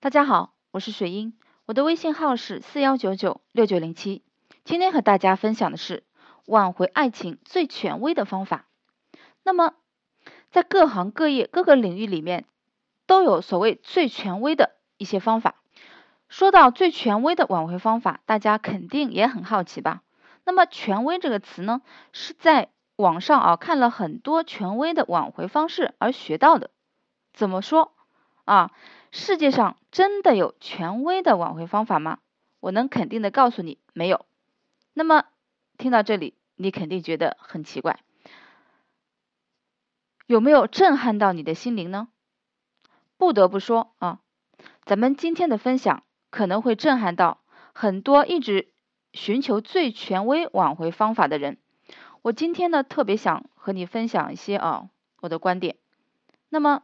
大家好，我是水英，我的微信号是四幺九九六九零七。今天和大家分享的是挽回爱情最权威的方法。那么，在各行各业各个领域里面，都有所谓最权威的一些方法。说到最权威的挽回方法，大家肯定也很好奇吧？那么“权威”这个词呢，是在网上啊看了很多权威的挽回方式而学到的。怎么说啊？世界上真的有权威的挽回方法吗？我能肯定的告诉你，没有。那么听到这里，你肯定觉得很奇怪，有没有震撼到你的心灵呢？不得不说啊，咱们今天的分享可能会震撼到很多一直寻求最权威挽回方法的人。我今天呢，特别想和你分享一些啊我的观点。那么。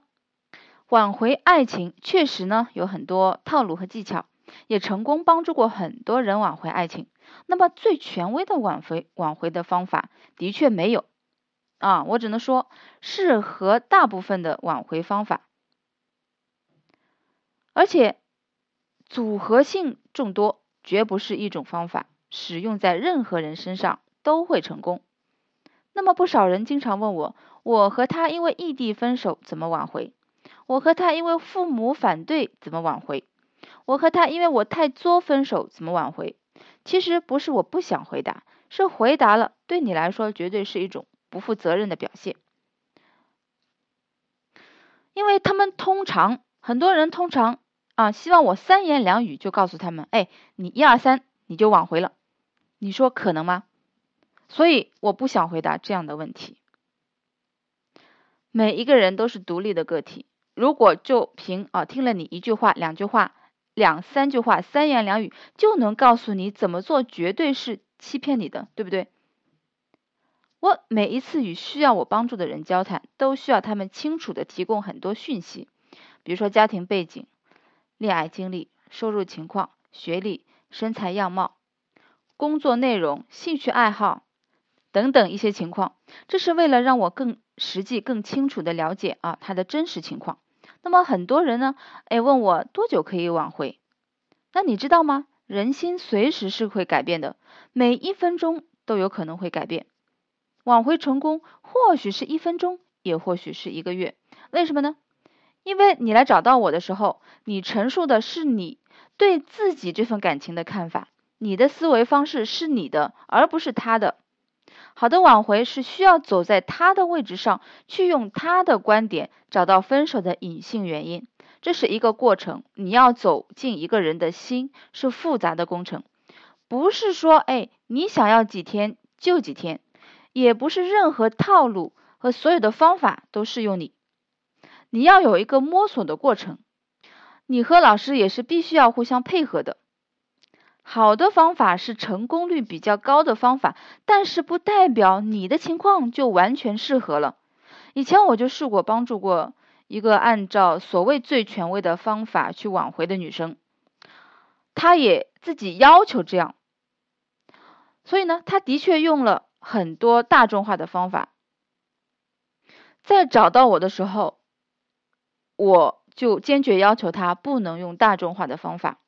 挽回爱情确实呢有很多套路和技巧，也成功帮助过很多人挽回爱情。那么最权威的挽回挽回的方法的确没有啊，我只能说适合大部分的挽回方法，而且组合性众多，绝不是一种方法，使用在任何人身上都会成功。那么不少人经常问我，我和他因为异地分手怎么挽回？我和他因为父母反对怎么挽回？我和他因为我太作分手怎么挽回？其实不是我不想回答，是回答了对你来说绝对是一种不负责任的表现。因为他们通常很多人通常啊希望我三言两语就告诉他们，哎，你一二三你就挽回了，你说可能吗？所以我不想回答这样的问题。每一个人都是独立的个体。如果就凭啊听了你一句话、两句话、两三句话、三言两语就能告诉你怎么做，绝对是欺骗你的，对不对？我每一次与需要我帮助的人交谈，都需要他们清楚的提供很多讯息，比如说家庭背景、恋爱经历、收入情况、学历、身材样貌、工作内容、兴趣爱好等等一些情况，这是为了让我更实际、更清楚的了解啊他的真实情况。那么很多人呢，哎，问我多久可以挽回？那你知道吗？人心随时是会改变的，每一分钟都有可能会改变。挽回成功，或许是一分钟，也或许是一个月。为什么呢？因为你来找到我的时候，你陈述的是你对自己这份感情的看法，你的思维方式是你的，而不是他的。好的挽回是需要走在他的位置上去，用他的观点找到分手的隐性原因，这是一个过程。你要走进一个人的心是复杂的工程，不是说哎你想要几天就几天，也不是任何套路和所有的方法都适用你。你要有一个摸索的过程，你和老师也是必须要互相配合的。好的方法是成功率比较高的方法，但是不代表你的情况就完全适合了。以前我就试过帮助过一个按照所谓最权威的方法去挽回的女生，她也自己要求这样，所以呢，她的确用了很多大众化的方法。在找到我的时候，我就坚决要求她不能用大众化的方法。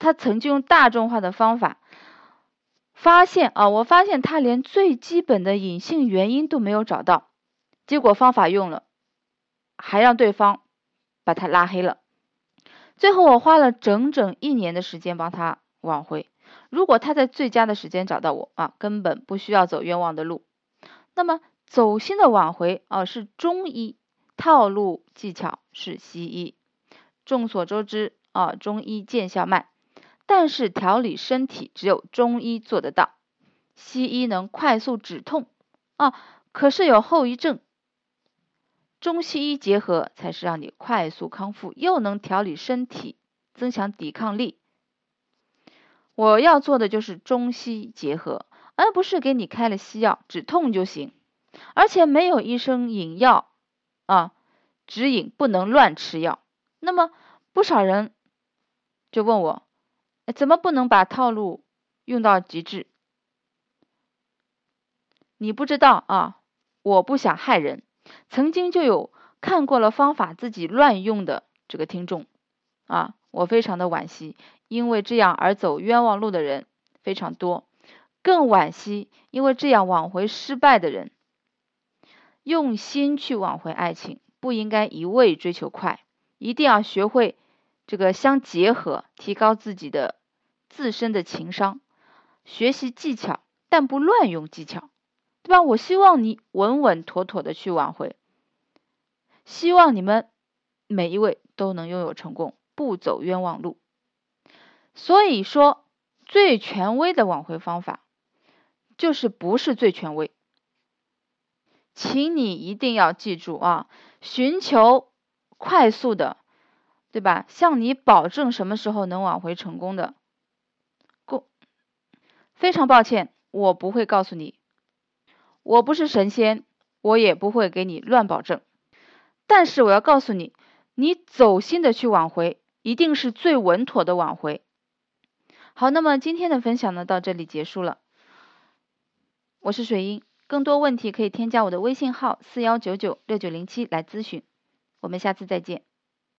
他曾经用大众化的方法，发现啊，我发现他连最基本的隐性原因都没有找到，结果方法用了，还让对方把他拉黑了。最后我花了整整一年的时间帮他挽回。如果他在最佳的时间找到我啊，根本不需要走冤枉的路。那么走心的挽回啊，是中医套路技巧是西医。众所周知啊，中医见效慢。但是调理身体只有中医做得到，西医能快速止痛啊，可是有后遗症。中西医结合才是让你快速康复，又能调理身体，增强抵抗力。我要做的就是中西结合，而不是给你开了西药止痛就行，而且没有医生引药啊，指引不能乱吃药。那么不少人就问我。怎么不能把套路用到极致？你不知道啊！我不想害人。曾经就有看过了方法自己乱用的这个听众啊，我非常的惋惜，因为这样而走冤枉路的人非常多，更惋惜，因为这样挽回失败的人。用心去挽回爱情，不应该一味追求快，一定要学会这个相结合，提高自己的自身的情商，学习技巧，但不乱用技巧，对吧？我希望你稳稳妥妥的去挽回，希望你们每一位都能拥有成功，不走冤枉路。所以说，最权威的挽回方法，就是不是最权威。请你一定要记住啊，寻求快速的，对吧？向你保证什么时候能挽回成功的，非常抱歉，我不会告诉你，我不是神仙，我也不会给你乱保证。但是我要告诉你，你走心的去挽回，一定是最稳妥的挽回。好，那么今天的分享呢，到这里结束了。我是水英。更多问题可以添加我的微信号四幺九九六九零七来咨询，我们下次再见。